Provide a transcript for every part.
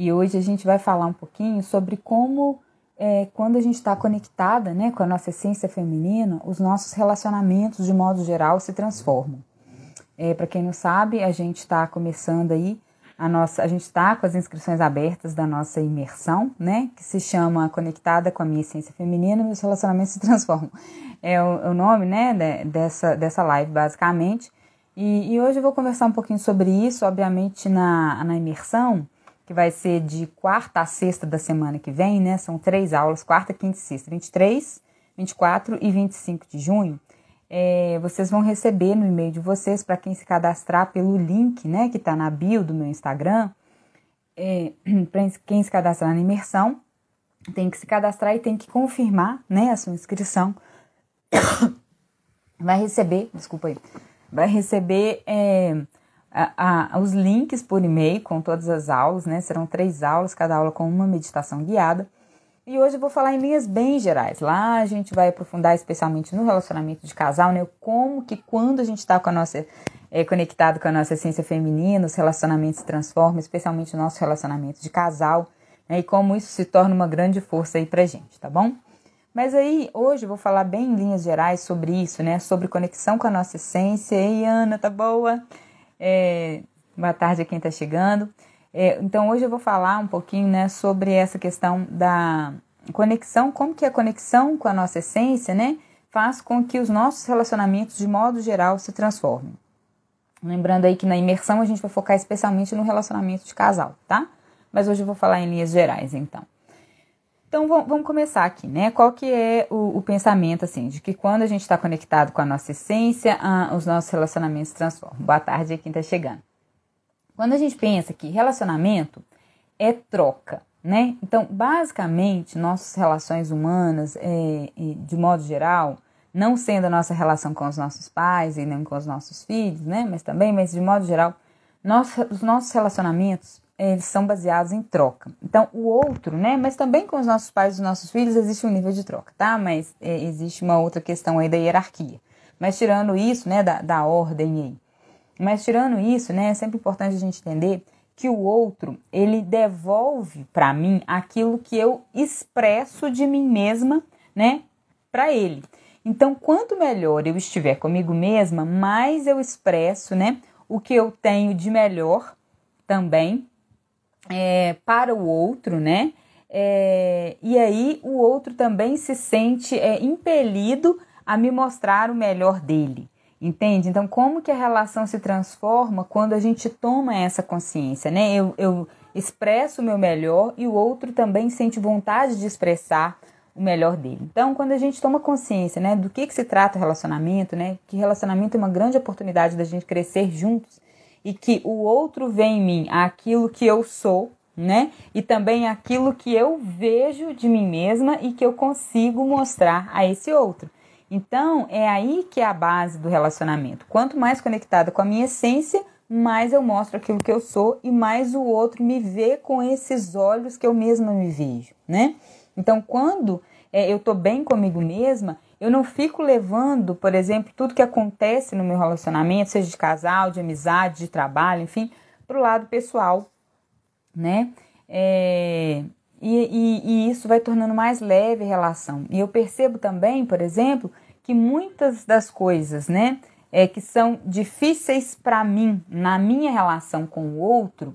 E hoje a gente vai falar um pouquinho sobre como, é, quando a gente está conectada né, com a nossa essência feminina, os nossos relacionamentos, de modo geral, se transformam. É, Para quem não sabe, a gente está começando aí a nossa, a gente está com as inscrições abertas da nossa imersão, né, que se chama Conectada com a minha essência feminina, meus relacionamentos se transformam. É o, é o nome, né, dessa dessa live basicamente. E, e, hoje eu vou conversar um pouquinho sobre isso, obviamente na, na imersão que vai ser de quarta a sexta da semana que vem, né? São três aulas, quarta, quinta e sexta, 23, 24 e 25 de junho. É, vocês vão receber no e-mail de vocês, para quem se cadastrar pelo link, né, que está na bio do meu Instagram, é, para quem se cadastrar na imersão, tem que se cadastrar e tem que confirmar, né, a sua inscrição. Vai receber, desculpa aí, vai receber é, a, a, os links por e-mail com todas as aulas, né? Serão três aulas, cada aula com uma meditação guiada. E hoje eu vou falar em linhas bem gerais. Lá a gente vai aprofundar especialmente no relacionamento de casal, né? Como que quando a gente está com a nossa é, conectado com a nossa essência feminina, os relacionamentos se transformam, especialmente o nosso relacionamento de casal, né? E como isso se torna uma grande força aí pra gente, tá bom? Mas aí, hoje eu vou falar bem em linhas gerais sobre isso, né? Sobre conexão com a nossa essência. Ei, Ana, tá boa? É, boa tarde a quem está chegando. É, então hoje eu vou falar um pouquinho né, sobre essa questão da conexão, como que a conexão com a nossa essência né, faz com que os nossos relacionamentos de modo geral se transformem. Lembrando aí que na imersão a gente vai focar especialmente no relacionamento de casal, tá? Mas hoje eu vou falar em linhas gerais, então. Então vamos começar aqui, né? Qual que é o, o pensamento assim de que quando a gente está conectado com a nossa essência, a, os nossos relacionamentos transformam. Boa tarde, quem está chegando. Quando a gente pensa que relacionamento é troca, né? Então basicamente nossas relações humanas, é, de modo geral, não sendo a nossa relação com os nossos pais e nem com os nossos filhos, né? Mas também, mas de modo geral, nosso, os nossos relacionamentos eles são baseados em troca. Então, o outro, né? Mas também com os nossos pais e os nossos filhos existe um nível de troca, tá? Mas é, existe uma outra questão aí da hierarquia. Mas tirando isso, né, da, da ordem aí. Mas tirando isso, né, é sempre importante a gente entender que o outro, ele devolve para mim aquilo que eu expresso de mim mesma, né, para ele. Então, quanto melhor eu estiver comigo mesma, mais eu expresso, né, o que eu tenho de melhor também é, para o outro, né? É, e aí o outro também se sente é, impelido a me mostrar o melhor dele. Entende? Então, como que a relação se transforma quando a gente toma essa consciência, né? Eu, eu expresso o meu melhor e o outro também sente vontade de expressar o melhor dele. Então, quando a gente toma consciência, né, do que, que se trata o relacionamento, né, que relacionamento é uma grande oportunidade da gente crescer juntos e que o outro vê em mim aquilo que eu sou, né? E também aquilo que eu vejo de mim mesma e que eu consigo mostrar a esse outro. Então, é aí que é a base do relacionamento. Quanto mais conectada com a minha essência, mais eu mostro aquilo que eu sou e mais o outro me vê com esses olhos que eu mesma me vejo, né? Então, quando é, eu tô bem comigo mesma, eu não fico levando, por exemplo, tudo que acontece no meu relacionamento, seja de casal, de amizade, de trabalho, enfim, para o lado pessoal, né? É, e, e, e, isso vai tornando mais leve a relação. E eu percebo também, por exemplo, que muitas das coisas, né, é, que são difíceis para mim na minha relação com o outro,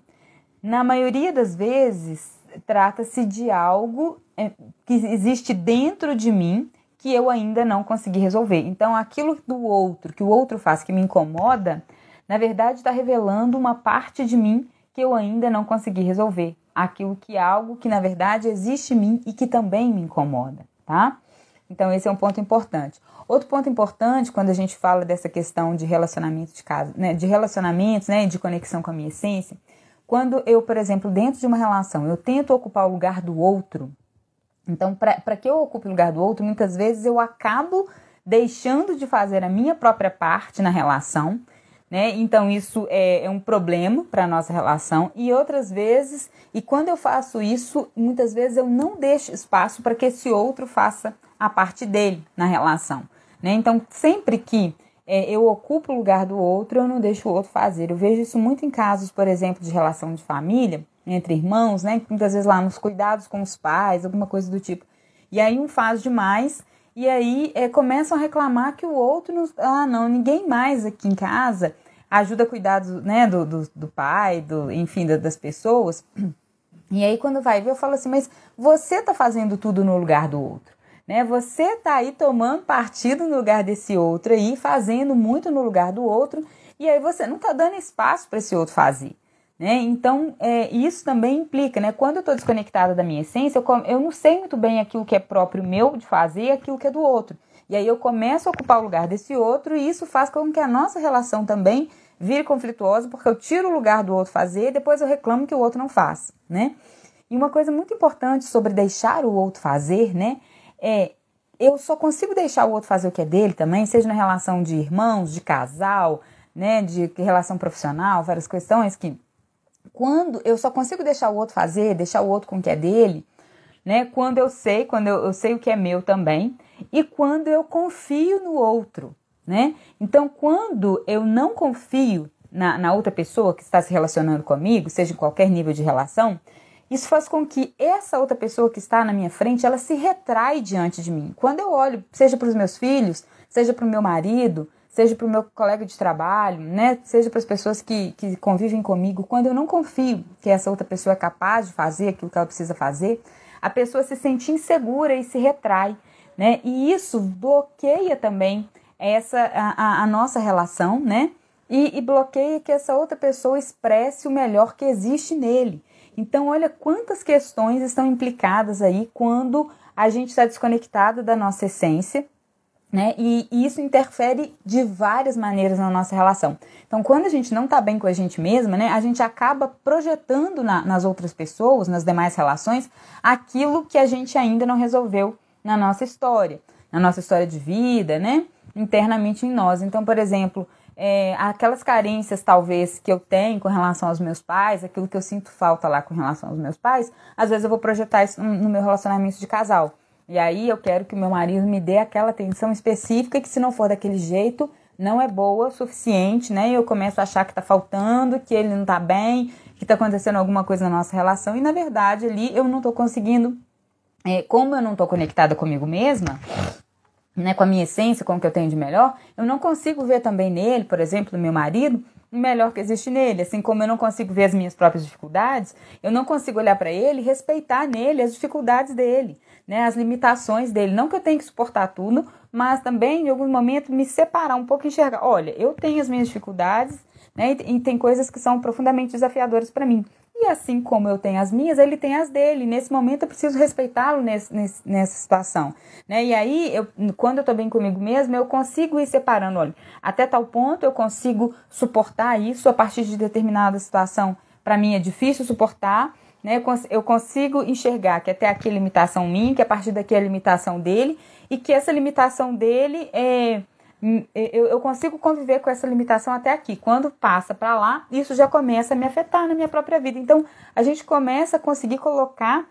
na maioria das vezes trata-se de algo é, que existe dentro de mim que eu ainda não consegui resolver. Então, aquilo do outro, que o outro faz que me incomoda, na verdade está revelando uma parte de mim que eu ainda não consegui resolver. Aquilo que é algo que na verdade existe em mim e que também me incomoda, tá? Então, esse é um ponto importante. Outro ponto importante quando a gente fala dessa questão de relacionamento de casa, né, de relacionamentos, né, de conexão com a minha essência, quando eu, por exemplo, dentro de uma relação, eu tento ocupar o lugar do outro, então, para que eu ocupe o lugar do outro, muitas vezes eu acabo deixando de fazer a minha própria parte na relação, né? Então, isso é, é um problema para a nossa relação. E outras vezes, e quando eu faço isso, muitas vezes eu não deixo espaço para que esse outro faça a parte dele na relação. Né? Então, sempre que é, eu ocupo o lugar do outro, eu não deixo o outro fazer. Eu vejo isso muito em casos, por exemplo, de relação de família, entre irmãos, né? Muitas vezes lá nos cuidados com os pais, alguma coisa do tipo. E aí um faz demais, e aí é, começam a reclamar que o outro, não, ah, não, ninguém mais aqui em casa ajuda a cuidar do, né, do, do, do pai, do, enfim, das pessoas. E aí quando vai ver, eu falo assim, mas você tá fazendo tudo no lugar do outro né? Você tá aí tomando partido no lugar desse outro aí, fazendo muito no lugar do outro, e aí você não tá dando espaço para esse outro fazer. Né? Então, é, isso também implica, né? Quando eu estou desconectada da minha essência, eu, eu não sei muito bem aquilo que é próprio meu de fazer e aquilo que é do outro. E aí eu começo a ocupar o lugar desse outro, e isso faz com que a nossa relação também vire conflituosa, porque eu tiro o lugar do outro fazer e depois eu reclamo que o outro não faz, né? E uma coisa muito importante sobre deixar o outro fazer, né? é eu só consigo deixar o outro fazer o que é dele também, seja na relação de irmãos, de casal, né, de relação profissional, várias questões que quando eu só consigo deixar o outro fazer, deixar o outro com o que é dele, né, quando eu sei, quando eu, eu sei o que é meu também, e quando eu confio no outro, né? Então, quando eu não confio na, na outra pessoa que está se relacionando comigo, seja em qualquer nível de relação, isso faz com que essa outra pessoa que está na minha frente, ela se retrai diante de mim. Quando eu olho, seja para os meus filhos, seja para o meu marido, seja para o meu colega de trabalho, né? seja para as pessoas que, que convivem comigo, quando eu não confio que essa outra pessoa é capaz de fazer aquilo que ela precisa fazer, a pessoa se sente insegura e se retrai. Né? E isso bloqueia também essa a, a nossa relação, né? E, e bloqueia que essa outra pessoa expresse o melhor que existe nele. Então, olha quantas questões estão implicadas aí quando a gente está desconectado da nossa essência, né? E, isso interfere de várias maneiras na nossa relação. Então, quando a gente não está bem com a gente mesma, né, a gente acaba projetando na, nas outras pessoas, nas demais relações, aquilo que a gente ainda não resolveu na nossa história, na nossa história de vida, né? Internamente em nós. Então, por exemplo, é, aquelas carências talvez que eu tenho com relação aos meus pais, aquilo que eu sinto falta lá com relação aos meus pais, às vezes eu vou projetar isso no meu relacionamento de casal. E aí eu quero que meu marido me dê aquela atenção específica que se não for daquele jeito, não é boa o suficiente, né? E eu começo a achar que tá faltando, que ele não tá bem, que tá acontecendo alguma coisa na nossa relação, e na verdade ali eu não tô conseguindo, é, como eu não tô conectada comigo mesma, né, com a minha essência, com o que eu tenho de melhor, eu não consigo ver também nele, por exemplo, no meu marido, o melhor que existe nele. Assim como eu não consigo ver as minhas próprias dificuldades, eu não consigo olhar para ele e respeitar nele as dificuldades dele, né, as limitações dele. Não que eu tenha que suportar tudo, mas também em algum momento me separar um pouco e enxergar: olha, eu tenho as minhas dificuldades, né, e tem coisas que são profundamente desafiadoras para mim. E assim como eu tenho as minhas, ele tem as dele. Nesse momento eu preciso respeitá-lo nessa situação. Né? E aí, eu, quando eu estou bem comigo mesmo, eu consigo ir separando. Olha, até tal ponto eu consigo suportar isso a partir de determinada situação. Para mim é difícil suportar. Né? Eu consigo enxergar que até aqui é limitação minha, que a partir daqui é limitação dele, e que essa limitação dele é eu, eu consigo conviver com essa limitação até aqui. Quando passa para lá, isso já começa a me afetar na minha própria vida. Então, a gente começa a conseguir colocar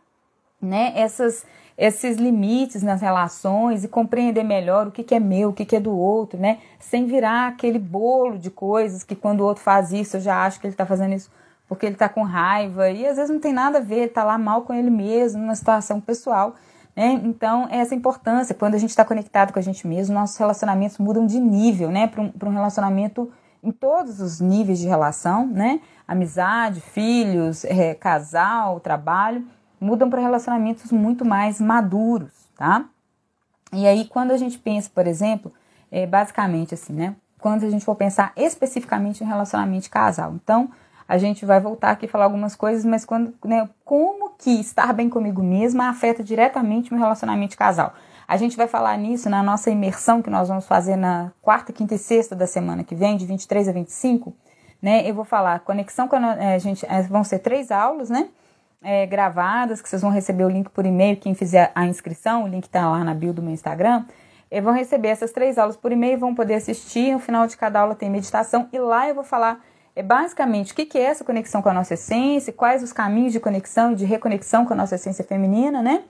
né, essas, esses limites nas relações e compreender melhor o que, que é meu, o que, que é do outro, né? Sem virar aquele bolo de coisas que quando o outro faz isso, eu já acho que ele está fazendo isso porque ele está com raiva. E às vezes não tem nada a ver, está lá mal com ele mesmo, numa situação pessoal. Né? Então, é essa importância, quando a gente está conectado com a gente mesmo, nossos relacionamentos mudam de nível, né? Para um, um relacionamento em todos os níveis de relação, né? Amizade, filhos, é, casal, trabalho. mudam para relacionamentos muito mais maduros, tá? E aí, quando a gente pensa, por exemplo, é, basicamente assim, né? Quando a gente for pensar especificamente em relacionamento de casal. Então, a gente vai voltar aqui e falar algumas coisas, mas quando, né, como que estar bem comigo mesma afeta diretamente meu relacionamento casal. A gente vai falar nisso na nossa imersão que nós vamos fazer na quarta, quinta e sexta da semana que vem, de 23 a 25. Né? Eu vou falar conexão com a, é, gente. É, vão ser três aulas, né? É, gravadas, que vocês vão receber o link por e-mail, quem fizer a inscrição, o link está lá na bio do meu Instagram. E vão receber essas três aulas por e-mail, vão poder assistir. No final de cada aula tem meditação, e lá eu vou falar é basicamente o que é essa conexão com a nossa essência, quais os caminhos de conexão e de reconexão com a nossa essência feminina, né?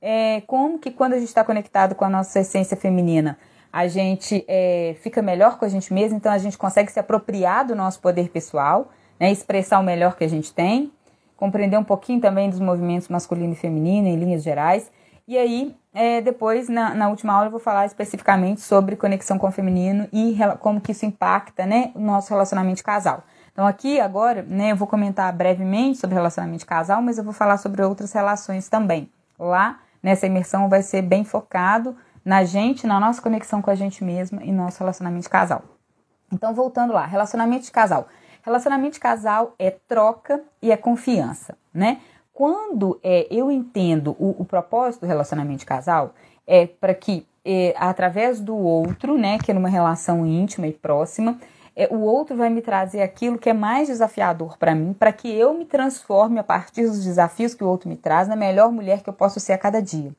É, como que quando a gente está conectado com a nossa essência feminina, a gente é, fica melhor com a gente mesmo, então a gente consegue se apropriar do nosso poder pessoal, né, expressar o melhor que a gente tem, compreender um pouquinho também dos movimentos masculino e feminino em linhas gerais. E aí, é, depois, na, na, última aula, eu vou falar especificamente sobre conexão com o feminino e como que isso impacta né, o nosso relacionamento de casal. Então, aqui agora, né, eu vou comentar brevemente sobre relacionamento de casal, mas eu vou falar sobre outras relações também. Lá, nessa imersão, vai ser bem focado na gente, na nossa conexão com a gente mesma e nosso relacionamento de casal. Então, voltando lá, relacionamento de casal. Relacionamento de casal é troca e é confiança, né? Quando é, eu entendo o, o, propósito do relacionamento de casal, é para que, é, através do outro, né, que é numa relação íntima e próxima, é, o outro vai me trazer aquilo que é mais desafiador para mim, para que eu me transforme a partir dos desafios que o outro me traz na melhor mulher que eu posso ser a cada dia,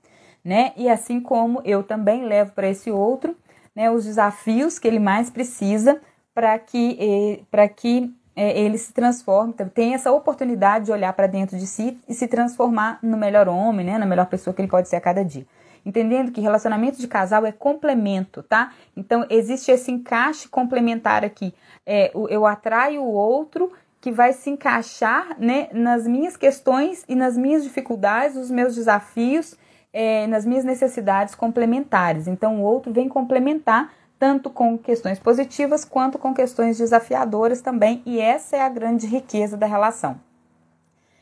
né? E assim como eu também levo para esse outro, né, os desafios que ele mais precisa para que, é, para que é, ele se transforma, então, tem essa oportunidade de olhar para dentro de si e se transformar no melhor homem, né, na melhor pessoa que ele pode ser a cada dia. Entendendo que relacionamento de casal é complemento, tá? Então existe esse encaixe complementar aqui. É, eu atraio o outro que vai se encaixar né, nas minhas questões e nas minhas dificuldades, os meus desafios, é, nas minhas necessidades complementares. Então o outro vem complementar tanto com questões positivas quanto com questões desafiadoras também, e essa é a grande riqueza da relação.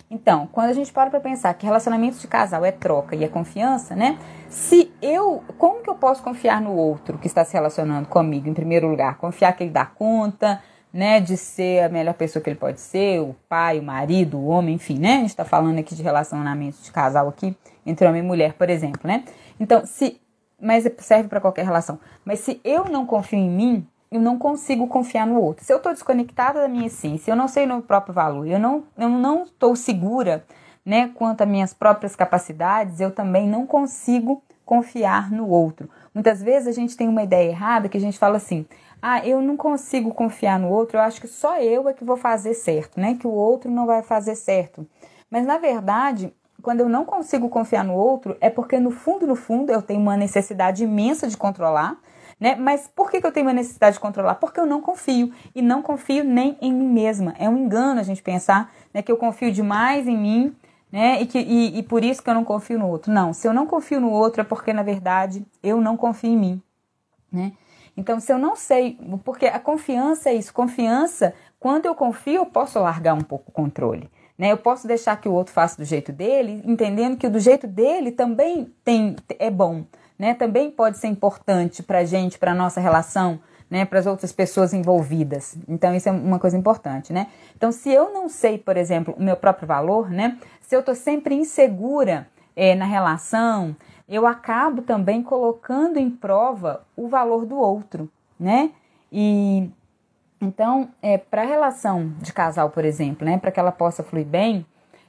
Então, quando a gente para para pensar que relacionamento de casal é troca e é confiança, né? Se eu, como que eu posso confiar no outro que está se relacionando comigo em primeiro lugar? Confiar que ele dá conta, né, de ser a melhor pessoa que ele pode ser, o pai, o marido, o homem, enfim, né? A gente está falando aqui de relacionamento de casal aqui entre homem e mulher, por exemplo, né? Então, se mas serve para qualquer relação. Mas se eu não confio em mim, eu não consigo confiar no outro. Se eu estou desconectada da minha essência, eu não sei o meu próprio valor, eu não eu não estou segura, né, quanto às minhas próprias capacidades, eu também não consigo confiar no outro. Muitas vezes a gente tem uma ideia errada que a gente fala assim: "Ah, eu não consigo confiar no outro, eu acho que só eu é que vou fazer certo, né? Que o outro não vai fazer certo". Mas na verdade, quando eu não consigo confiar no outro, é porque no fundo, no fundo, eu tenho uma necessidade imensa de controlar, né? Mas por que, que eu tenho uma necessidade de controlar? Porque eu não confio. E não confio nem em mim mesma. É um engano a gente pensar né, que eu confio demais em mim, né? E, que, e, e por isso que eu não confio no outro. Não, se eu não confio no outro é porque, na verdade, eu não confio em mim, né? Então, se eu não sei, porque a confiança é isso, confiança, quando eu confio, eu posso largar um pouco o controle. Né? Eu posso deixar que o outro faça do jeito dele, entendendo que do jeito dele também tem é bom, né? Também pode ser importante para a gente, para nossa relação, né? Para as outras pessoas envolvidas. Então isso é uma coisa importante, né? Então se eu não sei, por exemplo, o meu próprio valor, né? Se eu estou sempre insegura é, na relação, eu acabo também colocando em prova o valor do outro, né? E então, é, para a relação de casal, por exemplo, né, para que ela possa fluir bem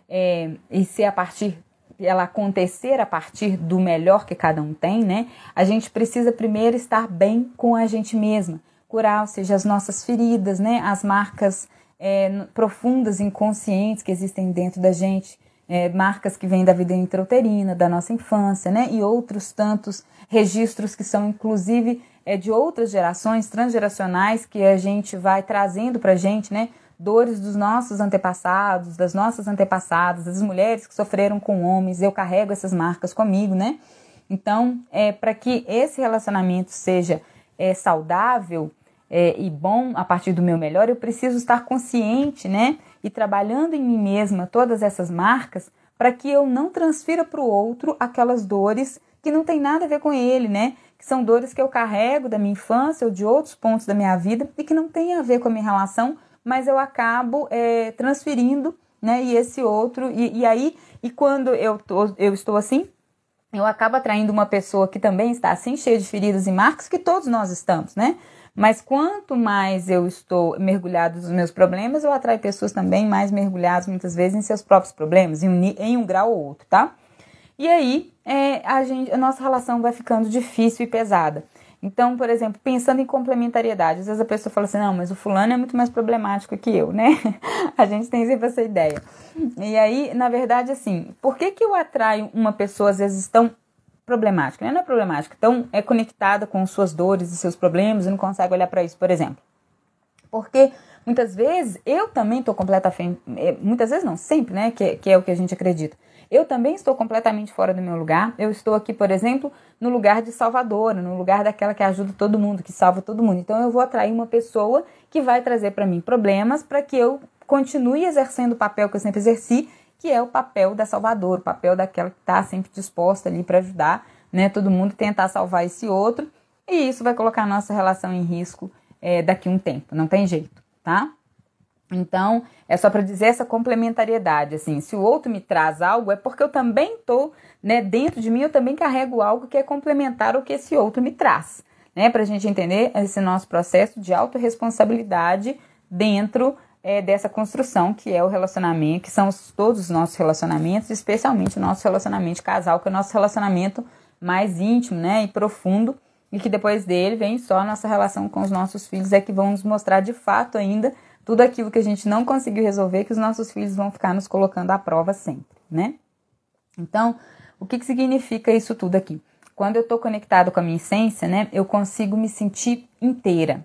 é, e ser a partir ela acontecer a partir do melhor que cada um tem, né? A gente precisa primeiro estar bem com a gente mesma, curar, ou seja, as nossas feridas, né? As marcas é, profundas, inconscientes que existem dentro da gente, é, marcas que vêm da vida intrauterina, da nossa infância, né? E outros tantos registros que são, inclusive, é, de outras gerações transgeracionais que a gente vai trazendo para gente, né? Dores dos nossos antepassados, das nossas antepassadas, das mulheres que sofreram com homens, eu carrego essas marcas comigo, né? Então, é, para que esse relacionamento seja é, saudável é, e bom a partir do meu melhor, eu preciso estar consciente, né? e trabalhando em mim mesma todas essas marcas para que eu não transfira para o outro aquelas dores que não tem nada a ver com ele, né? Que são dores que eu carrego da minha infância ou de outros pontos da minha vida e que não tem a ver com a minha relação, mas eu acabo é, transferindo, né? E esse outro, e, e aí, e quando eu, tô, eu estou assim, eu acabo atraindo uma pessoa que também está assim, cheia de feridas e marcas, que todos nós estamos, né? Mas quanto mais eu estou mergulhado nos meus problemas, eu atraio pessoas também mais mergulhadas muitas vezes em seus próprios problemas, em um, em um grau ou outro, tá? E aí é, a, gente, a nossa relação vai ficando difícil e pesada. Então, por exemplo, pensando em complementariedade, às vezes a pessoa fala assim, não, mas o fulano é muito mais problemático que eu, né? a gente tem sempre essa ideia. E aí, na verdade, assim, por que, que eu atraio uma pessoa, às vezes, tão problemática? Né? Não é problemática, tão é conectada com suas dores e seus problemas e não consegue olhar para isso, por exemplo. Porque muitas vezes eu também estou completamente, é, muitas vezes não, sempre, né? Que, que é o que a gente acredita eu também estou completamente fora do meu lugar. Eu estou aqui, por exemplo, no lugar de salvadora, no lugar daquela que ajuda todo mundo, que salva todo mundo. Então eu vou atrair uma pessoa que vai trazer para mim problemas para que eu continue exercendo o papel que eu sempre exerci, que é o papel da salvadora, o papel daquela que está sempre disposta ali para ajudar, né, todo mundo tentar salvar esse outro. E isso vai colocar a nossa relação em risco é, daqui um tempo, não tem jeito, tá? Então, é só para dizer essa complementariedade, assim, se o outro me traz algo, é porque eu também estou, né, dentro de mim, eu também carrego algo que é complementar o que esse outro me traz, né, para a gente entender esse nosso processo de autorresponsabilidade dentro é, dessa construção que é o relacionamento, que são todos os nossos relacionamentos, especialmente o nosso relacionamento de casal, que é o nosso relacionamento mais íntimo, né, e profundo, e que depois dele vem só a nossa relação com os nossos filhos, é que vão nos mostrar de fato ainda tudo aquilo que a gente não conseguiu resolver, que os nossos filhos vão ficar nos colocando à prova sempre, né? Então, o que, que significa isso tudo aqui? Quando eu estou conectado com a minha essência, né, eu consigo me sentir inteira.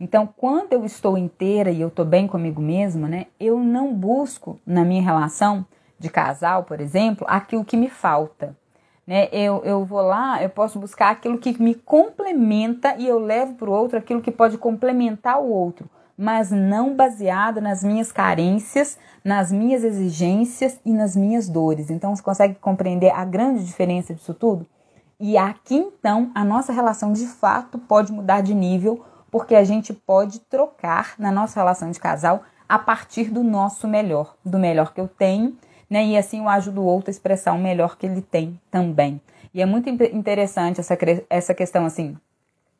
Então, quando eu estou inteira e eu estou bem comigo mesma, né, eu não busco na minha relação de casal, por exemplo, aquilo que me falta. Né? Eu, eu vou lá, eu posso buscar aquilo que me complementa e eu levo para o outro aquilo que pode complementar o outro mas não baseada nas minhas carências, nas minhas exigências e nas minhas dores. Então você consegue compreender a grande diferença disso tudo? E aqui então a nossa relação de fato pode mudar de nível, porque a gente pode trocar na nossa relação de casal a partir do nosso melhor, do melhor que eu tenho, né? E assim eu ajudo o outro a expressar o melhor que ele tem também. E é muito interessante essa, essa questão assim,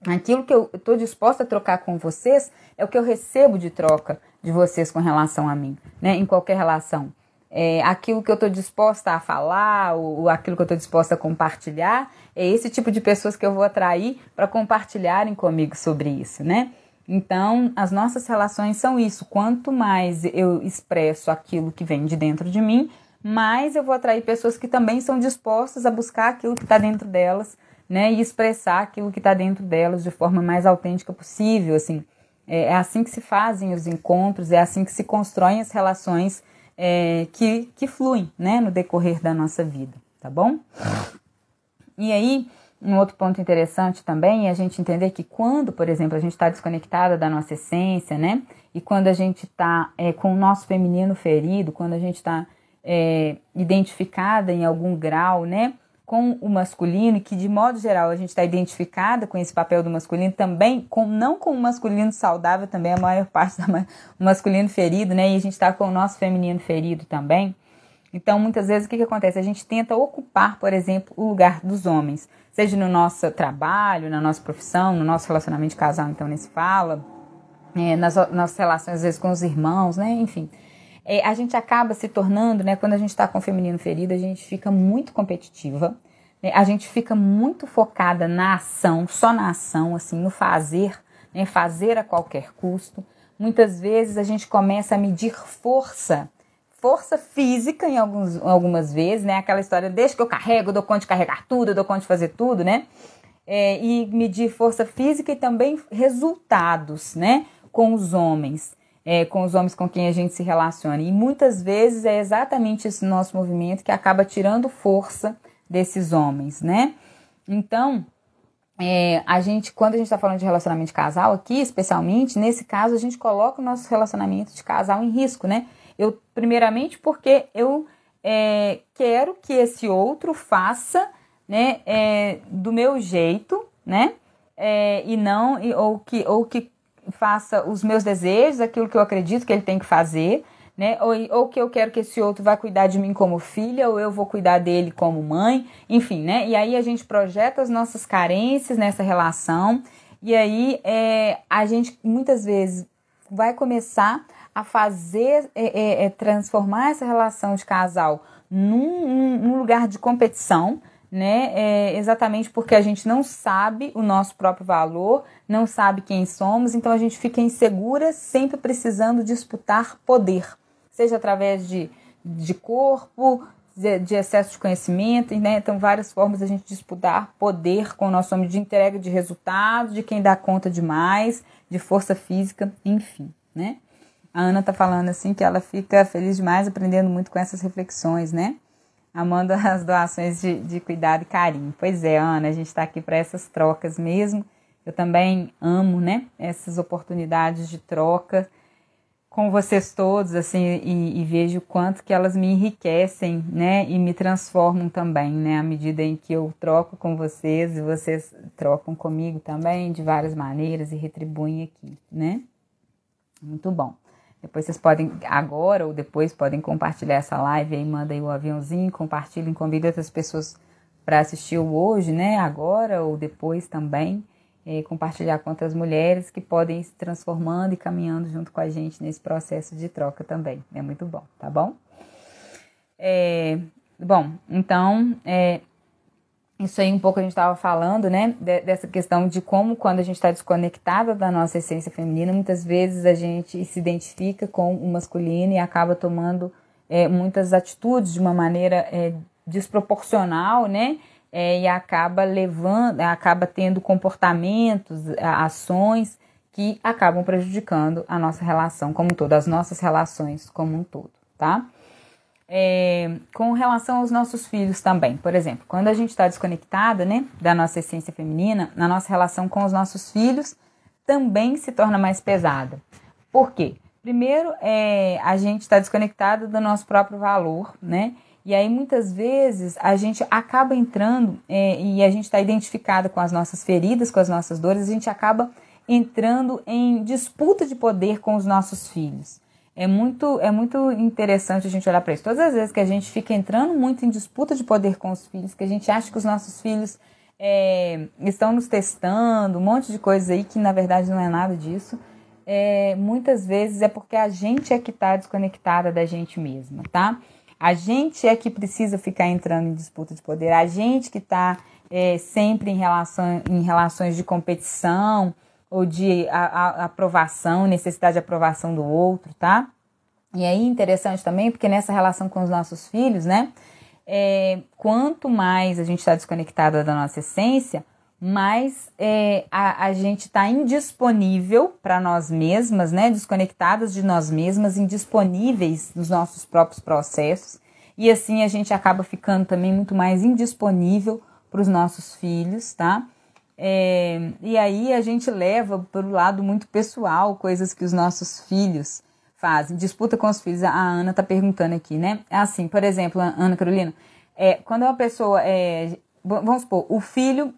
Aquilo que eu estou disposta a trocar com vocês é o que eu recebo de troca de vocês com relação a mim, né? Em qualquer relação. É, aquilo que eu estou disposta a falar, ou, ou aquilo que eu estou disposta a compartilhar, é esse tipo de pessoas que eu vou atrair para compartilharem comigo sobre isso, né? Então, as nossas relações são isso. Quanto mais eu expresso aquilo que vem de dentro de mim, mais eu vou atrair pessoas que também são dispostas a buscar aquilo que está dentro delas né, e expressar aquilo que está dentro delas de forma mais autêntica possível, assim. É, é, assim que se fazem os encontros, é assim que se constroem as relações é, que, que fluem, né, no decorrer da nossa vida, tá bom? E aí, um outro ponto interessante também é a gente entender que quando, por exemplo, a gente está desconectada da nossa essência, né, e quando a gente está é, com o nosso feminino ferido, quando a gente está é, identificada em algum grau, né, com o masculino, que de modo geral a gente está identificada com esse papel do masculino também, com, não com o masculino saudável, também a maior parte do masculino ferido, né? E a gente está com o nosso feminino ferido também. Então, muitas vezes, o que, que acontece? A gente tenta ocupar, por exemplo, o lugar dos homens, seja no nosso trabalho, na nossa profissão, no nosso relacionamento de casal, então, nesse fala, é, nas nossas relações, às vezes, com os irmãos, né? Enfim é, a gente acaba se tornando, né, quando a gente está com o feminino ferido, a gente fica muito competitiva, né, a gente fica muito focada na ação, só na ação, assim, no fazer, né, fazer a qualquer custo. Muitas vezes a gente começa a medir força, força física em alguns, algumas vezes, né, aquela história, deixa que eu carrego, eu dou conta de carregar tudo, eu dou conta de fazer tudo, né, é, e medir força física e também resultados, né, com os homens é, com os homens com quem a gente se relaciona. E muitas vezes é exatamente esse nosso movimento que acaba tirando força desses homens, né? Então, é, a gente, quando a gente está falando de relacionamento de casal aqui, especialmente, nesse caso, a gente coloca o nosso relacionamento de casal em risco, né? Eu, primeiramente, porque eu é, quero que esse outro faça, né, é, do meu jeito, né? É, e não, ou que, ou que faça os meus desejos, aquilo que eu acredito que ele tem que fazer, né? Ou, ou que eu quero que esse outro vai cuidar de mim como filha, ou eu vou cuidar dele como mãe, enfim, né? E aí a gente projeta as nossas carências nessa relação, e aí é, a gente muitas vezes vai começar a fazer, é, é, é transformar essa relação de casal num, num lugar de competição, né? É exatamente porque a gente não sabe o nosso próprio valor, não sabe quem somos, então a gente fica insegura, sempre precisando disputar poder seja através de, de corpo, de, de excesso de conhecimento, né? Então, várias formas da gente disputar poder com o nosso homem de entrega de resultados, de quem dá conta de mais, de força física, enfim, né? A Ana tá falando assim que ela fica feliz demais aprendendo muito com essas reflexões, né? Amando as doações de, de cuidado e carinho. Pois é, Ana, a gente está aqui para essas trocas mesmo. Eu também amo, né? Essas oportunidades de troca com vocês todos, assim, e, e, vejo o quanto que elas me enriquecem, né, e me transformam também, né, à medida em que eu troco com vocês e vocês trocam comigo também de várias maneiras e retribuem aqui, né. Muito bom. Depois vocês podem, agora ou depois, podem compartilhar essa live aí, manda aí o aviãozinho, compartilhem, convida outras pessoas para assistir hoje, né, agora ou depois também é, compartilhar com outras mulheres que podem ir se transformando e caminhando junto com a gente nesse processo de troca também. É muito bom, tá bom? É, bom, então, é, isso aí um pouco a gente estava falando, né, de, dessa questão de como quando a gente está desconectada da nossa essência feminina, muitas vezes a gente se identifica com o masculino e acaba tomando é, muitas atitudes de uma maneira é, desproporcional, né, é, e acaba levando, acaba tendo comportamentos, ações que acabam prejudicando a nossa relação como um todo, as nossas relações como um todo, tá? É, com relação aos nossos filhos também, por exemplo, quando a gente está desconectada, né, da nossa essência feminina, na nossa relação com os nossos filhos também se torna mais pesada. Por quê? Primeiro, é, a gente está desconectada do nosso próprio valor, né? E aí muitas vezes a gente acaba entrando é, e a gente está identificada com as nossas feridas, com as nossas dores, a gente acaba entrando em disputa de poder com os nossos filhos. É muito, é muito interessante a gente olhar para isso. Todas as vezes que a gente fica entrando muito em disputa de poder com os filhos, que a gente acha que os nossos filhos é, estão nos testando, um monte de coisas aí que na verdade não é nada disso. É, muitas vezes é porque a gente é que está desconectada da gente mesma, tá? A gente é que precisa ficar entrando em disputa de poder, a gente que está é, sempre em, relação, em relações de competição ou de a, a, aprovação, necessidade de aprovação do outro, tá? E aí interessante também, porque nessa relação com os nossos filhos, né? É, quanto mais a gente está desconectada da nossa essência, mais é, a, a gente está indisponível para nós mesmas, né? Desconectadas de nós mesmas, indisponíveis nos nossos próprios processos. E assim a gente acaba ficando também muito mais indisponível para os nossos filhos, tá? É, e aí a gente leva para o lado muito pessoal coisas que os nossos filhos fazem. Disputa com os filhos. A Ana está perguntando aqui, né? É assim, por exemplo, Ana Carolina, é, quando uma pessoa é, vamos supor, o filho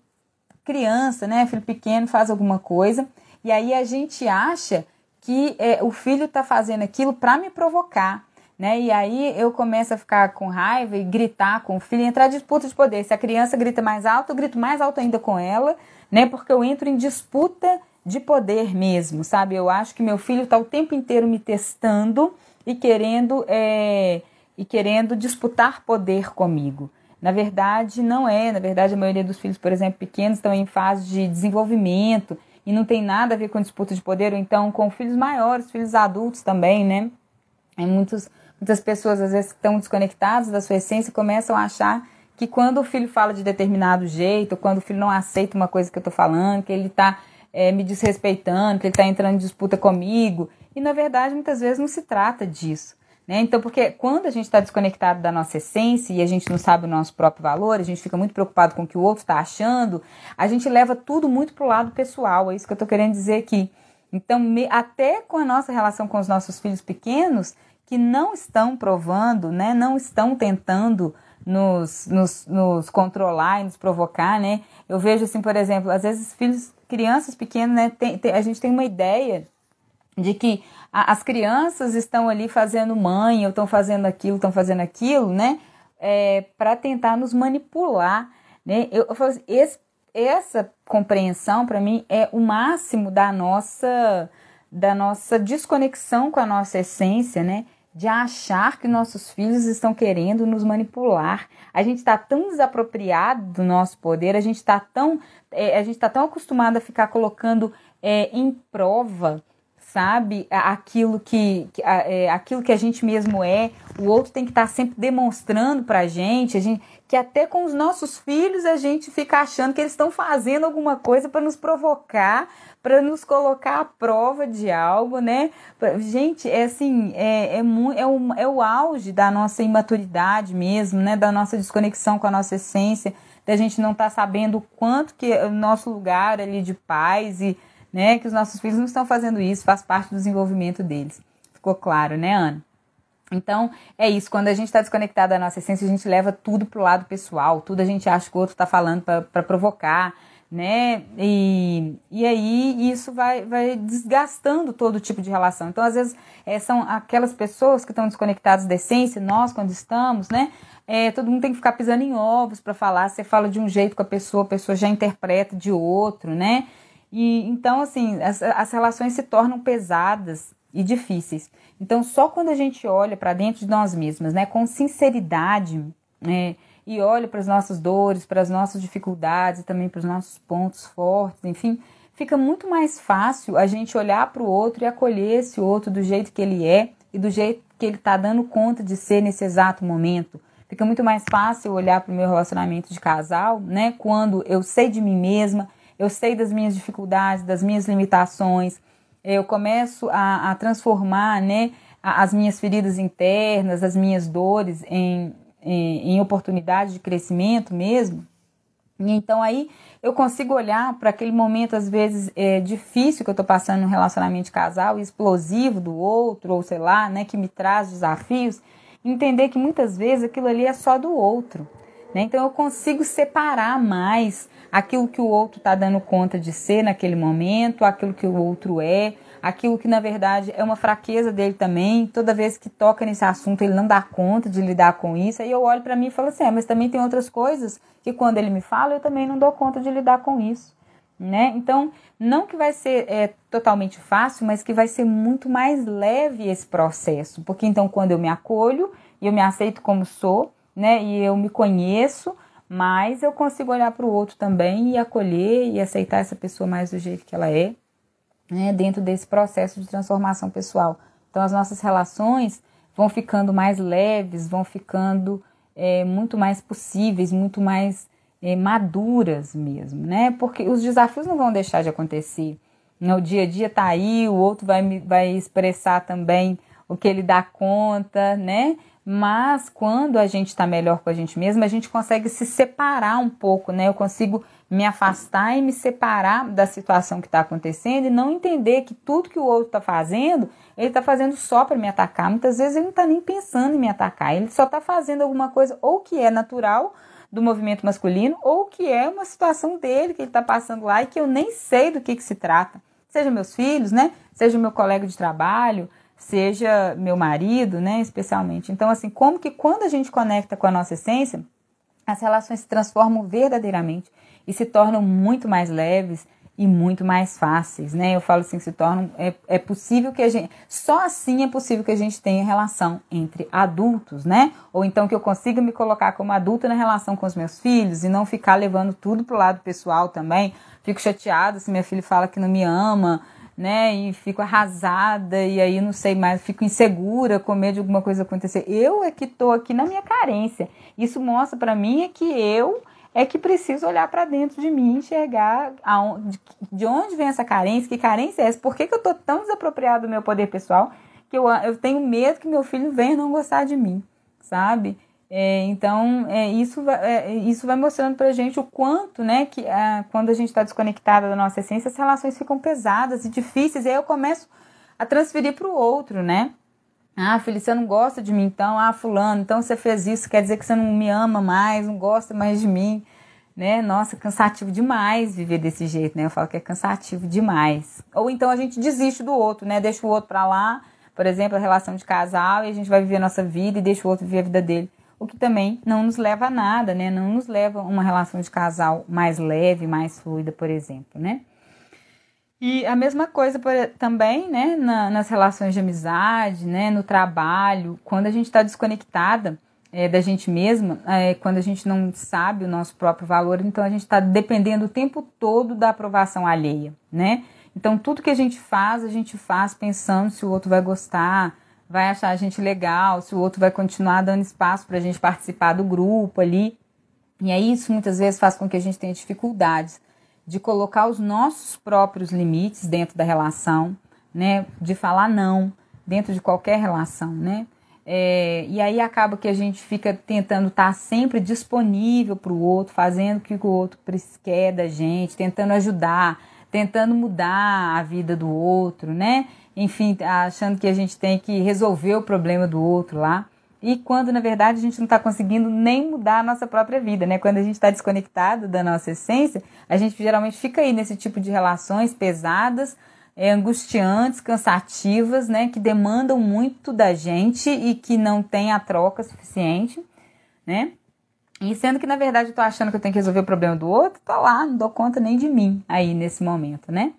criança, né, filho pequeno, faz alguma coisa, e aí a gente acha que é, o filho está fazendo aquilo para me provocar. Né? E aí eu começo a ficar com raiva e gritar com o filho, entrar em disputa de poder. Se a criança grita mais alto, eu grito mais alto ainda com ela, né? Porque eu entro em disputa de poder mesmo, sabe? Eu acho que meu filho está o tempo inteiro me testando e querendo é, e querendo disputar poder comigo. Na verdade, não é. Na verdade, a maioria dos filhos, por exemplo, pequenos, estão em fase de desenvolvimento e não tem nada a ver com disputa de poder, ou então com filhos maiores, filhos adultos também, né? É muitos, muitas pessoas, às vezes, estão desconectadas da sua essência, começam a achar que quando o filho fala de determinado jeito, quando o filho não aceita uma coisa que eu estou falando, que ele está é, me desrespeitando, que ele está entrando em disputa comigo. E na verdade, muitas vezes não se trata disso. Né? Então, porque quando a gente está desconectado da nossa essência e a gente não sabe o nosso próprio valor, a gente fica muito preocupado com o que o outro está achando, a gente leva tudo muito para o lado pessoal. É isso que eu estou querendo dizer aqui. Então, me, até com a nossa relação com os nossos filhos pequenos, que não estão provando, né, não estão tentando nos, nos, nos controlar e nos provocar, né? Eu vejo assim, por exemplo, às vezes filhos, crianças pequenas, né, tem, tem, a gente tem uma ideia de que a, as crianças estão ali fazendo mãe, ou estão fazendo aquilo, estão fazendo aquilo, né? É, para tentar nos manipular, né? Eu, eu falo assim, esse, essa compreensão para mim é o máximo da nossa da nossa desconexão com a nossa essência, né? De achar que nossos filhos estão querendo nos manipular. A gente está tão desapropriado do nosso poder, a gente está tão, é, a gente tá tão acostumado a ficar colocando é, em prova sabe? Aquilo que, é, aquilo que a gente mesmo é, o outro tem que estar tá sempre demonstrando pra gente, a gente, que até com os nossos filhos a gente fica achando que eles estão fazendo alguma coisa para nos provocar, para nos colocar à prova de algo, né? Gente, é assim, é, é, é, o, é o auge da nossa imaturidade mesmo, né? Da nossa desconexão com a nossa essência, da gente não estar tá sabendo o quanto que é o nosso lugar ali de paz e né? Que os nossos filhos não estão fazendo isso, faz parte do desenvolvimento deles. Ficou claro, né, Ana? Então, é isso. Quando a gente está desconectado da nossa essência, a gente leva tudo pro lado pessoal, tudo a gente acha que o outro está falando para provocar, né? E, e aí isso vai, vai desgastando todo tipo de relação. Então, às vezes, é, são aquelas pessoas que estão desconectadas da essência, nós, quando estamos, né? É, todo mundo tem que ficar pisando em ovos para falar. Você fala de um jeito com a pessoa, a pessoa já interpreta de outro, né? E então, assim, as, as relações se tornam pesadas e difíceis. Então, só quando a gente olha para dentro de nós mesmas, né, com sinceridade, né, e olha para as nossas dores, para as nossas dificuldades também para os nossos pontos fortes, enfim, fica muito mais fácil a gente olhar para o outro e acolher esse outro do jeito que ele é e do jeito que ele está dando conta de ser nesse exato momento. Fica muito mais fácil olhar para o meu relacionamento de casal, né, quando eu sei de mim mesma, eu sei das minhas dificuldades, das minhas limitações, eu começo a, a transformar né, as minhas feridas internas, as minhas dores em, em, em oportunidade de crescimento mesmo. E então aí eu consigo olhar para aquele momento, às vezes, é, difícil que eu estou passando no relacionamento de casal, explosivo do outro, ou sei lá, né, que me traz desafios, entender que muitas vezes aquilo ali é só do outro. Né? Então eu consigo separar mais aquilo que o outro está dando conta de ser naquele momento, aquilo que o outro é, aquilo que na verdade é uma fraqueza dele também. Toda vez que toca nesse assunto, ele não dá conta de lidar com isso. Aí eu olho para mim e falo assim: é, mas também tem outras coisas que quando ele me fala, eu também não dou conta de lidar com isso. Né? Então, não que vai ser é, totalmente fácil, mas que vai ser muito mais leve esse processo, porque então quando eu me acolho e eu me aceito como sou, né, e eu me conheço, mas eu consigo olhar para o outro também e acolher e aceitar essa pessoa mais do jeito que ela é, né, dentro desse processo de transformação pessoal. Então, as nossas relações vão ficando mais leves, vão ficando é, muito mais possíveis, muito mais é, maduras mesmo, né? Porque os desafios não vão deixar de acontecer. No dia a dia tá aí, o outro vai, vai expressar também o que ele dá conta, né? Mas quando a gente está melhor com a gente mesmo, a gente consegue se separar um pouco, né? Eu consigo me afastar e me separar da situação que está acontecendo e não entender que tudo que o outro está fazendo, ele está fazendo só para me atacar. Muitas vezes ele não está nem pensando em me atacar, ele só está fazendo alguma coisa ou que é natural do movimento masculino ou que é uma situação dele que ele está passando lá e que eu nem sei do que, que se trata. Seja meus filhos, né? Seja meu colega de trabalho, seja meu marido, né, especialmente. Então, assim, como que quando a gente conecta com a nossa essência, as relações se transformam verdadeiramente e se tornam muito mais leves e muito mais fáceis, né? Eu falo assim, se tornam é, é possível que a gente só assim é possível que a gente tenha relação entre adultos, né? Ou então que eu consiga me colocar como adulta na relação com os meus filhos e não ficar levando tudo pro lado pessoal também. Fico chateada se meu filho fala que não me ama, né? E fico arrasada e aí não sei mais, fico insegura, com medo de alguma coisa acontecer. Eu é que tô aqui na minha carência. Isso mostra para mim é que eu é que preciso olhar para dentro de mim, enxergar aonde, de onde vem essa carência, que carência é essa, por que, que eu tô tão desapropriado do meu poder pessoal porque eu, eu tenho medo que meu filho venha não gostar de mim, sabe? É, então, é, isso, é, isso vai mostrando pra gente o quanto, né, que é, quando a gente está desconectada da nossa essência, as relações ficam pesadas e difíceis, e aí eu começo a transferir para o outro, né? Ah, filho, você não gosta de mim, então, ah, fulano, então você fez isso, quer dizer que você não me ama mais, não gosta mais de mim, né? Nossa, cansativo demais viver desse jeito, né? Eu falo que é cansativo demais. Ou então a gente desiste do outro, né? Deixa o outro para lá, por exemplo, a relação de casal, e a gente vai viver a nossa vida e deixa o outro viver a vida dele. O que também não nos leva a nada, né? Não nos leva a uma relação de casal mais leve, mais fluida, por exemplo, né? E a mesma coisa também, né, na, nas relações de amizade, né, no trabalho, quando a gente está desconectada é, da gente mesma, é, quando a gente não sabe o nosso próprio valor, então a gente está dependendo o tempo todo da aprovação alheia, né? Então tudo que a gente faz, a gente faz pensando se o outro vai gostar, vai achar a gente legal, se o outro vai continuar dando espaço para a gente participar do grupo ali. E aí isso muitas vezes faz com que a gente tenha dificuldades de colocar os nossos próprios limites dentro da relação, né? De falar não dentro de qualquer relação, né? É, e aí acaba que a gente fica tentando estar sempre disponível para o outro, fazendo o que o outro quer da gente, tentando ajudar, tentando mudar a vida do outro, né? Enfim, achando que a gente tem que resolver o problema do outro lá e quando na verdade a gente não está conseguindo nem mudar a nossa própria vida, né? Quando a gente está desconectado da nossa essência, a gente geralmente fica aí nesse tipo de relações pesadas, é, angustiantes, cansativas, né? Que demandam muito da gente e que não tem a troca suficiente, né? E sendo que na verdade eu tô achando que eu tenho que resolver o problema do outro, tô lá, não dou conta nem de mim aí nesse momento, né?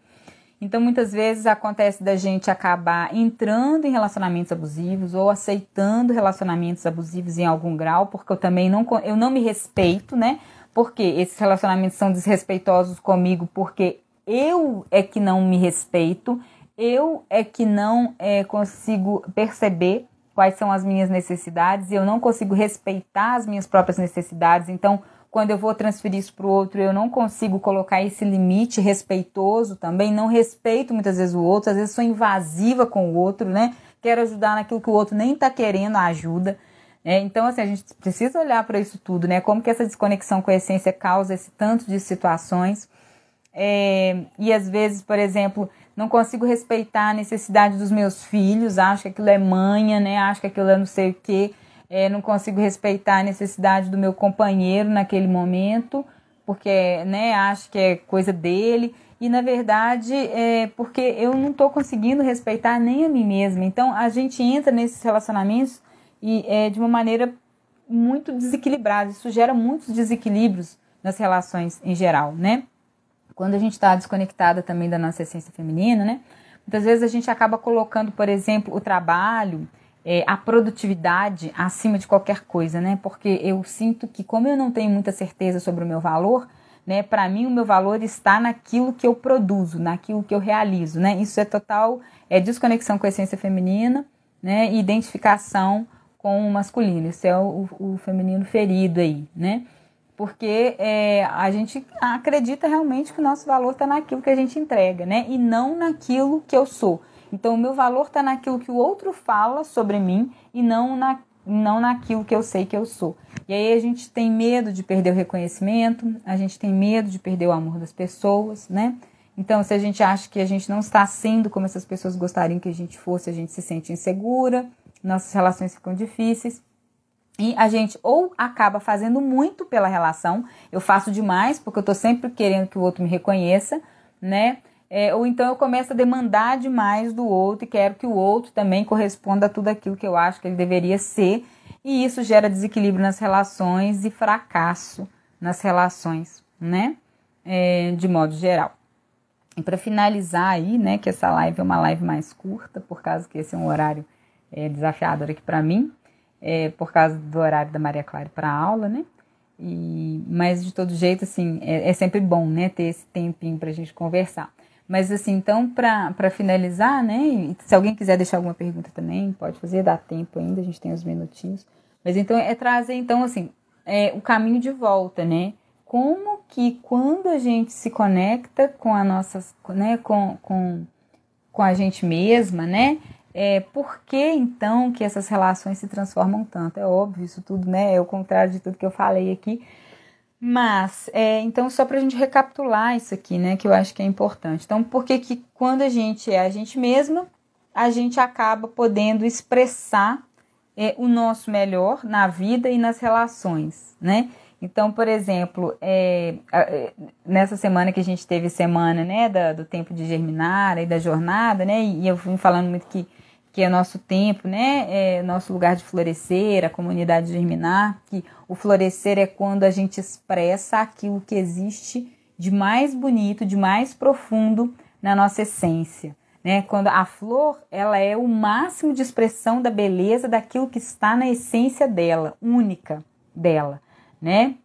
Então, muitas vezes acontece da gente acabar entrando em relacionamentos abusivos ou aceitando relacionamentos abusivos em algum grau, porque eu também não, eu não me respeito, né? Porque esses relacionamentos são desrespeitosos comigo, porque eu é que não me respeito, eu é que não é, consigo perceber quais são as minhas necessidades e eu não consigo respeitar as minhas próprias necessidades. Então, quando eu vou transferir isso para o outro, eu não consigo colocar esse limite respeitoso também, não respeito muitas vezes o outro, às vezes sou invasiva com o outro, né? Quero ajudar naquilo que o outro nem está querendo a ajuda. Né? Então, assim, a gente precisa olhar para isso tudo, né? Como que essa desconexão com a essência causa esse tanto de situações. É, e às vezes, por exemplo, não consigo respeitar a necessidade dos meus filhos, acho que aquilo é manha, né? Acho que aquilo é não sei o quê é, não consigo respeitar a necessidade do meu companheiro naquele momento, porque né, acho que é coisa dele. E na verdade é porque eu não estou conseguindo respeitar nem a mim mesma. Então a gente entra nesses relacionamentos e é, de uma maneira muito desequilibrada. Isso gera muitos desequilíbrios nas relações em geral, né? Quando a gente está desconectada também da nossa essência feminina, né? Muitas vezes a gente acaba colocando, por exemplo, o trabalho é, a produtividade acima de qualquer coisa, né? Porque eu sinto que, como eu não tenho muita certeza sobre o meu valor, né? Para mim, o meu valor está naquilo que eu produzo, naquilo que eu realizo, né? Isso é total é desconexão com a essência feminina, né? E identificação com o masculino. Isso é o, o feminino ferido aí, né? Porque é, a gente acredita realmente que o nosso valor está naquilo que a gente entrega, né? E não naquilo que eu sou. Então, o meu valor está naquilo que o outro fala sobre mim e não, na, não naquilo que eu sei que eu sou. E aí a gente tem medo de perder o reconhecimento, a gente tem medo de perder o amor das pessoas, né? Então, se a gente acha que a gente não está sendo como essas pessoas gostariam que a gente fosse, a gente se sente insegura, nossas relações ficam difíceis. E a gente ou acaba fazendo muito pela relação, eu faço demais porque eu estou sempre querendo que o outro me reconheça, né? É, ou então eu começo a demandar demais do outro e quero que o outro também corresponda a tudo aquilo que eu acho que ele deveria ser, e isso gera desequilíbrio nas relações e fracasso nas relações, né? É, de modo geral. E para finalizar aí, né, que essa live é uma live mais curta, por causa que esse é um horário é, desafiador aqui para mim, é, por causa do horário da Maria Clara para aula, né? E, mas de todo jeito, assim, é, é sempre bom, né, ter esse tempinho para a gente conversar. Mas assim, então, para finalizar, né? Se alguém quiser deixar alguma pergunta também, pode fazer, dá tempo ainda, a gente tem uns minutinhos. Mas então é trazer, então, assim, é, o caminho de volta, né? Como que quando a gente se conecta com a nossa, né, com, com, com a gente mesma, né? É, por que então que essas relações se transformam tanto? É óbvio, isso tudo, né? É o contrário de tudo que eu falei aqui. Mas, é, então, só para a gente recapitular isso aqui, né? Que eu acho que é importante. Então, por que que quando a gente é a gente mesma, a gente acaba podendo expressar é, o nosso melhor na vida e nas relações, né? Então, por exemplo, é, é, nessa semana que a gente teve semana, né, da, do tempo de germinar e da jornada, né, e eu fui falando muito que que é nosso tempo, né? É nosso lugar de florescer, a comunidade germinar, que o florescer é quando a gente expressa aquilo que existe de mais bonito, de mais profundo na nossa essência, né? Quando a flor, ela é o máximo de expressão da beleza daquilo que está na essência dela, única dela, né?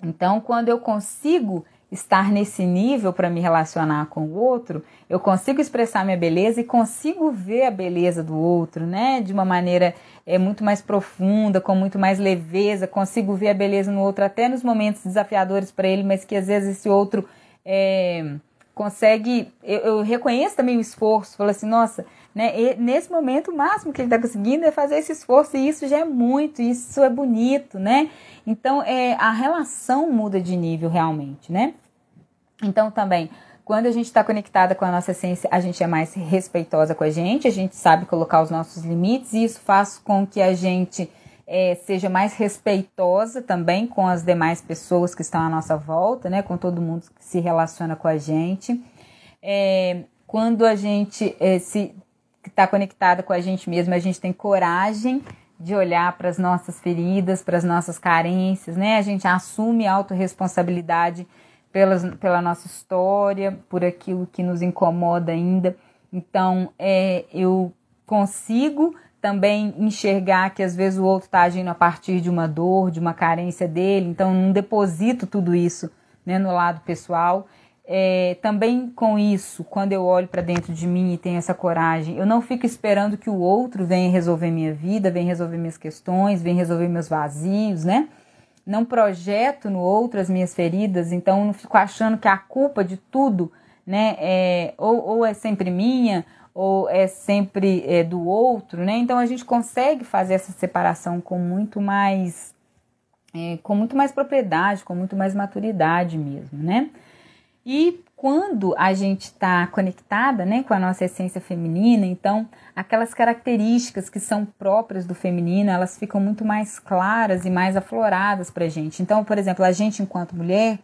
Então, quando eu consigo estar nesse nível para me relacionar com o outro, eu consigo expressar minha beleza e consigo ver a beleza do outro, né? De uma maneira é, muito mais profunda, com muito mais leveza, consigo ver a beleza no outro até nos momentos desafiadores para ele, mas que às vezes esse outro é, consegue. Eu, eu, reconheço também o esforço, falo assim, nossa, né? E nesse momento o máximo que ele está conseguindo é fazer esse esforço e isso já é muito, isso é bonito, né? Então, é, a relação muda de nível realmente, né? Então, também, quando a gente está conectada com a nossa essência, a gente é mais respeitosa com a gente, a gente sabe colocar os nossos limites e isso faz com que a gente é, seja mais respeitosa também com as demais pessoas que estão à nossa volta, né? Com todo mundo que se relaciona com a gente. É, quando a gente é, se está conectada com a gente mesma, a gente tem coragem de olhar para as nossas feridas, para as nossas carências, né? A gente assume autorresponsabilidade pelas, pela nossa história, por aquilo que nos incomoda ainda. Então, é, eu consigo também enxergar que às vezes o outro está agindo a partir de uma dor, de uma carência dele, então não deposito tudo isso né, no lado pessoal é, também com isso, quando eu olho para dentro de mim e tenho essa coragem, eu não fico esperando que o outro venha resolver minha vida, venha resolver minhas questões, venha resolver meus vazios, né? Não projeto no outro as minhas feridas, então não fico achando que a culpa de tudo, né, é, ou, ou é sempre minha, ou é sempre é, do outro, né? Então a gente consegue fazer essa separação com muito mais, é, com muito mais propriedade, com muito mais maturidade mesmo, né? E quando a gente está conectada né, com a nossa essência feminina, então aquelas características que são próprias do feminino, elas ficam muito mais claras e mais afloradas para a gente. Então, por exemplo, a gente enquanto mulher,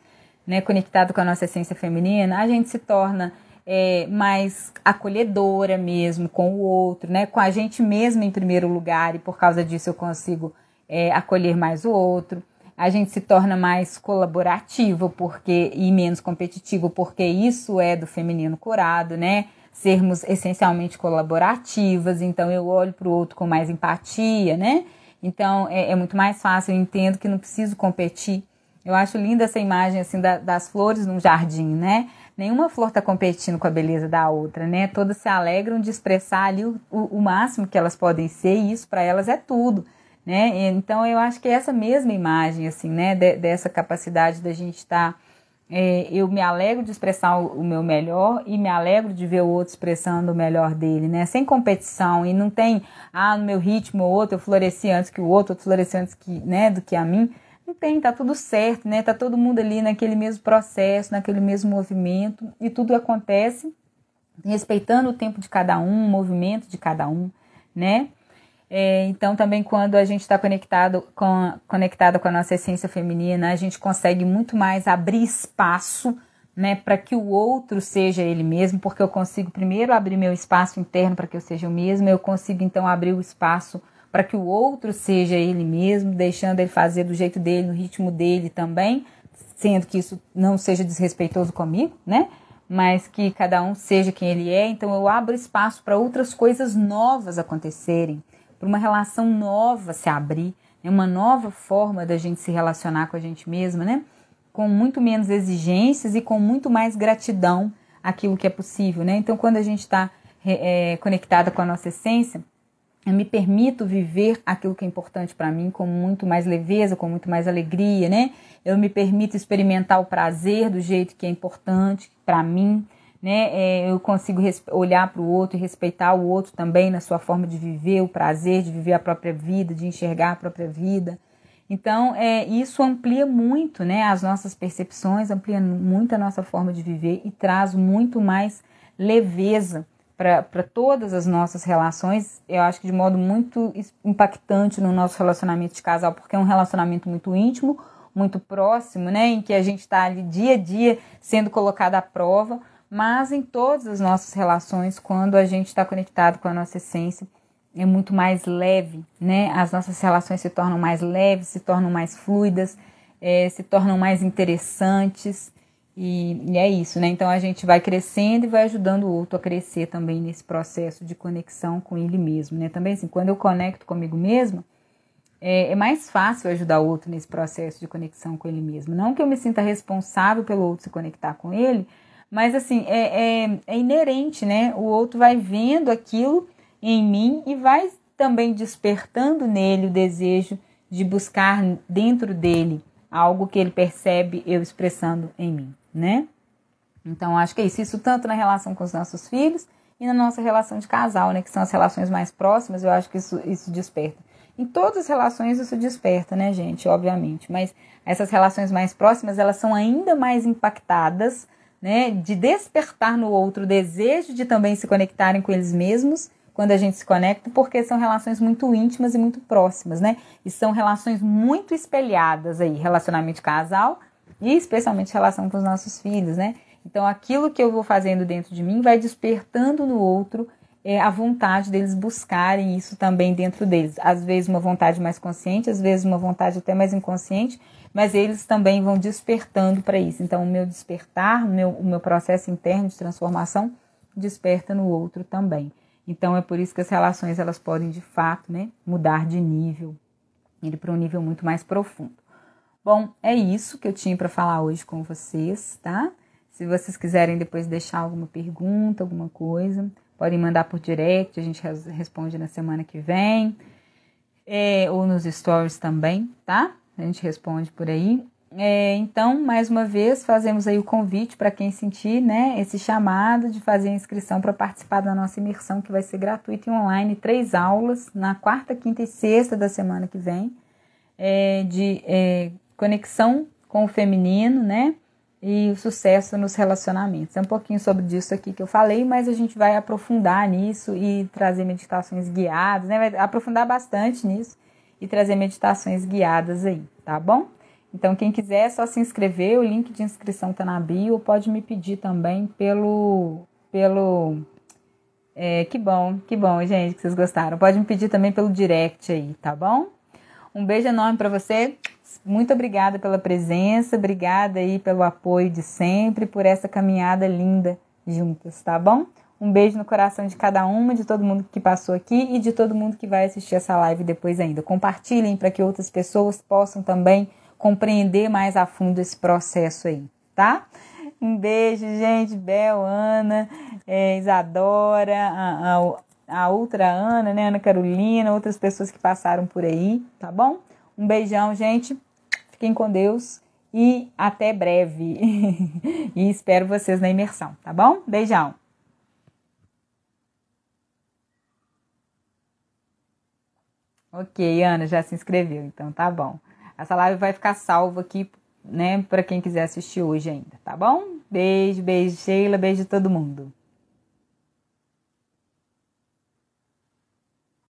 né, conectado com a nossa essência feminina, a gente se torna é, mais acolhedora mesmo com o outro, né, com a gente mesma em primeiro lugar, e por causa disso eu consigo é, acolher mais o outro a gente se torna mais colaborativo porque e menos competitivo, porque isso é do feminino curado, né? Sermos essencialmente colaborativas, então eu olho para o outro com mais empatia, né? Então é, é, muito mais fácil, eu entendo que não preciso competir. Eu acho linda essa imagem assim da, das flores num jardim, né? Nenhuma flor está competindo com a beleza da outra, né? Todas se alegram de expressar ali o, o, máximo que elas podem ser, e isso para elas é tudo né? Então eu acho que essa mesma imagem, assim, né, de, dessa capacidade da gente estar, tá, é, eu me alegro de expressar o, o, meu melhor e me alegro de ver o outro expressando o melhor dele, né? Sem competição e não tem, ah, no meu ritmo o outro eu floresci antes que o outro, outro floresci antes que, né, do que a mim. Não tem, tá tudo certo, né? Tá todo mundo ali naquele mesmo processo, naquele mesmo movimento e tudo acontece respeitando o tempo de cada um, o movimento de cada um, né? É, então, também quando a gente está conectado com, conectada com a nossa essência feminina, a gente consegue muito mais abrir espaço né, para que o outro seja ele mesmo, porque eu consigo primeiro abrir meu espaço interno para que eu seja eu mesmo, eu consigo então abrir o espaço para que o outro seja ele mesmo, deixando ele fazer do jeito dele, no ritmo dele também, sendo que isso não seja desrespeitoso comigo, né? Mas que cada um seja quem ele é, então eu abro espaço para outras coisas novas acontecerem para uma relação nova se abrir, né? uma nova forma da gente se relacionar com a gente mesma, né? Com muito menos exigências e com muito mais gratidão aquilo que é possível, né? Então, quando a gente está é, conectada com a nossa essência, eu me permito viver aquilo que é importante para mim com muito mais leveza, com muito mais alegria, né? Eu me permito experimentar o prazer do jeito que é importante para mim, né? É, eu consigo olhar para o outro e respeitar o outro também na sua forma de viver, o prazer de viver a própria vida, de enxergar a própria vida. Então, é, isso amplia muito né, as nossas percepções, amplia muito a nossa forma de viver e traz muito mais leveza para todas as nossas relações. Eu acho que de modo muito impactante no nosso relacionamento de casal, porque é um relacionamento muito íntimo, muito próximo, né, em que a gente está ali dia a dia sendo colocado à prova, mas em todas as nossas relações, quando a gente está conectado com a nossa essência, é muito mais leve, né? As nossas relações se tornam mais leves, se tornam mais fluidas, é, se tornam mais interessantes. E, e, é isso, né? Então a gente vai crescendo e vai ajudando o outro a crescer também nesse processo de conexão com ele mesmo, né? Também assim, quando eu conecto comigo mesma, é, é, mais fácil ajudar o outro nesse processo de conexão com ele mesmo. Não que eu me sinta responsável pelo outro se conectar com ele, mas assim, é, é, é inerente, né? O outro vai vendo aquilo em mim e vai também despertando nele o desejo de buscar dentro dele algo que ele percebe eu expressando em mim, né? Então acho que é isso, isso tanto na relação com os nossos filhos e na nossa relação de casal, né, que são as relações mais próximas, eu acho que isso, isso desperta. Em todas as relações isso desperta, né, gente, obviamente, mas essas relações mais próximas, elas são ainda mais impactadas, né, de despertar no outro o desejo de também se conectarem com eles mesmos quando a gente se conecta, porque são relações muito íntimas e muito próximas, né? E são relações muito espelhadas aí, relacionamento de casal e especialmente relação com os nossos filhos, né? Então, aquilo que eu vou fazendo dentro de mim vai despertando no outro é, a vontade deles buscarem isso também dentro deles. Às vezes, uma vontade mais consciente, às vezes, uma vontade até mais inconsciente, mas eles também vão despertando para isso. Então, o meu despertar, o meu, o meu processo interno de transformação desperta no outro também. Então é por isso que as relações elas podem de fato, né, mudar de nível, ir para um nível muito mais profundo. Bom, é isso que eu tinha para falar hoje com vocês, tá? Se vocês quiserem depois deixar alguma pergunta, alguma coisa, podem mandar por direct, a gente responde na semana que vem, é, ou nos stories também, tá? A gente responde por aí. É, então, mais uma vez, fazemos aí o convite para quem sentir né, esse chamado de fazer a inscrição para participar da nossa imersão, que vai ser gratuita e online, três aulas, na quarta, quinta e sexta da semana que vem, é, de é, conexão com o feminino, né? E o sucesso nos relacionamentos. É um pouquinho sobre isso aqui que eu falei, mas a gente vai aprofundar nisso e trazer meditações guiadas, né? Vai aprofundar bastante nisso e trazer meditações guiadas aí, tá bom? Então, quem quiser é só se inscrever, o link de inscrição está na bio, pode me pedir também pelo. pelo é, que bom, que bom, gente, que vocês gostaram. Pode me pedir também pelo direct aí, tá bom? Um beijo enorme para você. Muito obrigada pela presença, obrigada aí pelo apoio de sempre, por essa caminhada linda juntas, tá bom? Um beijo no coração de cada uma, de todo mundo que passou aqui e de todo mundo que vai assistir essa live depois ainda. Compartilhem para que outras pessoas possam também compreender mais a fundo esse processo aí, tá? Um beijo, gente. Bel, Ana, é, Isadora, a, a, a, outra Ana, né? Ana Carolina, outras pessoas que passaram por aí, tá bom? Um beijão, gente. Fiquem com Deus e até breve. e espero vocês na imersão, tá bom? Beijão. Ok, Ana já se inscreveu, então tá bom. Essa live vai ficar salva aqui, né, para quem quiser assistir hoje ainda, tá bom? Beijo, beijo, Sheila, beijo todo mundo.